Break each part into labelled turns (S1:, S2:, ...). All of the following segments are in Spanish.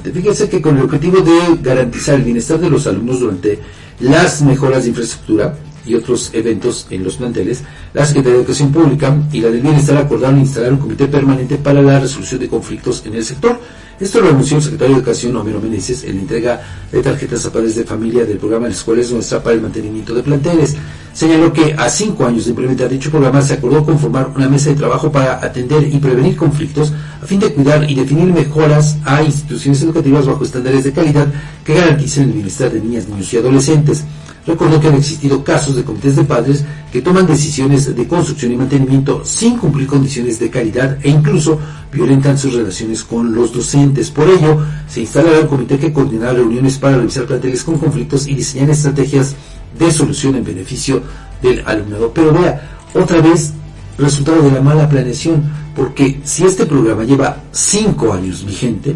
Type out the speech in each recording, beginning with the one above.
S1: importante. Fíjense que con el objetivo de garantizar el bienestar de los alumnos durante las mejoras de infraestructura y otros eventos en los planteles, la Secretaría de Educación Pública y la del Bienestar acordaron instalar un comité permanente para la resolución de conflictos en el sector. Esto lo anunció el secretario de Educación, Homero Meneses, en la entrega de tarjetas a padres de familia del programa La Escuela es Nuestra para el mantenimiento de planteles. Señaló que a cinco años de implementar dicho programa se acordó conformar una mesa de trabajo para atender y prevenir conflictos a fin de cuidar y definir mejoras a instituciones educativas bajo estándares de calidad que garanticen el bienestar de niñas, niños y adolescentes. Recordó que han existido casos de comités de padres que toman decisiones de construcción y mantenimiento sin cumplir condiciones de calidad e incluso violentan sus relaciones con los docentes. Por ello, se instalará un comité que coordinará reuniones para revisar planteles con conflictos y diseñar estrategias de solución en beneficio del alumnado. Pero vea, otra vez, resultado de la mala planeación, porque si este programa lleva cinco años vigente,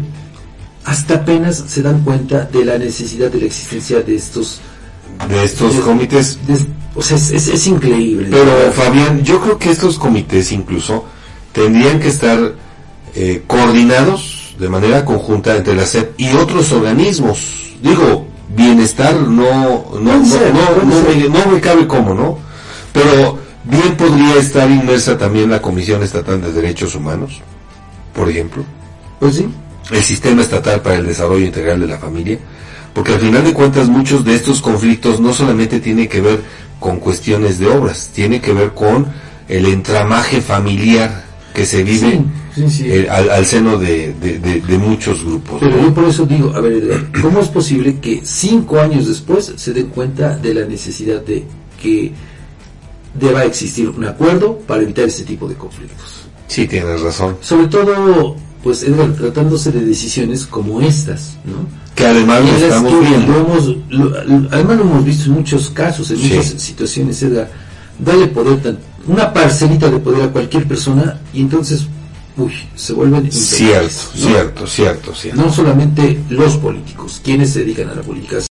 S1: hasta apenas se dan cuenta de la necesidad de la existencia de estos
S2: de estos comités.
S1: o sea, es, increíble.
S2: Pero Fabián, yo creo que estos comités incluso tendrían que estar eh, coordinados de manera conjunta entre la SEP y otros organismos. Digo, bienestar no no, no, no, me, cabe cómo, ¿no? Pero bien podría estar inmersa también la Comisión Estatal de Derechos Humanos, por ejemplo.
S1: Pues sí.
S2: El Sistema Estatal para el Desarrollo Integral de la Familia porque al final de cuentas muchos de estos conflictos no solamente tienen que ver con cuestiones de obras, tiene que ver con el entramaje familiar que se vive eh, al, seno de, muchos grupos.
S1: Pero yo por eso digo, a ver, ¿cómo es posible que cinco años después se den cuenta de la necesidad de que deba existir un acuerdo para evitar este tipo de conflictos?
S2: Sí, tienes razón.
S1: Sobre todo, pues Edgar, tratándose de decisiones como estas, ¿no?
S2: que además lo estamos
S1: viendo. además lo hemos visto en muchos casos, en muchas situaciones, Edgar. Dale poder, una parcelita de poder a cualquier persona y entonces, uy, se vuelven
S2: cierto, cierto, cierto, cierto.
S1: No solamente los políticos, quienes se dedican a la política,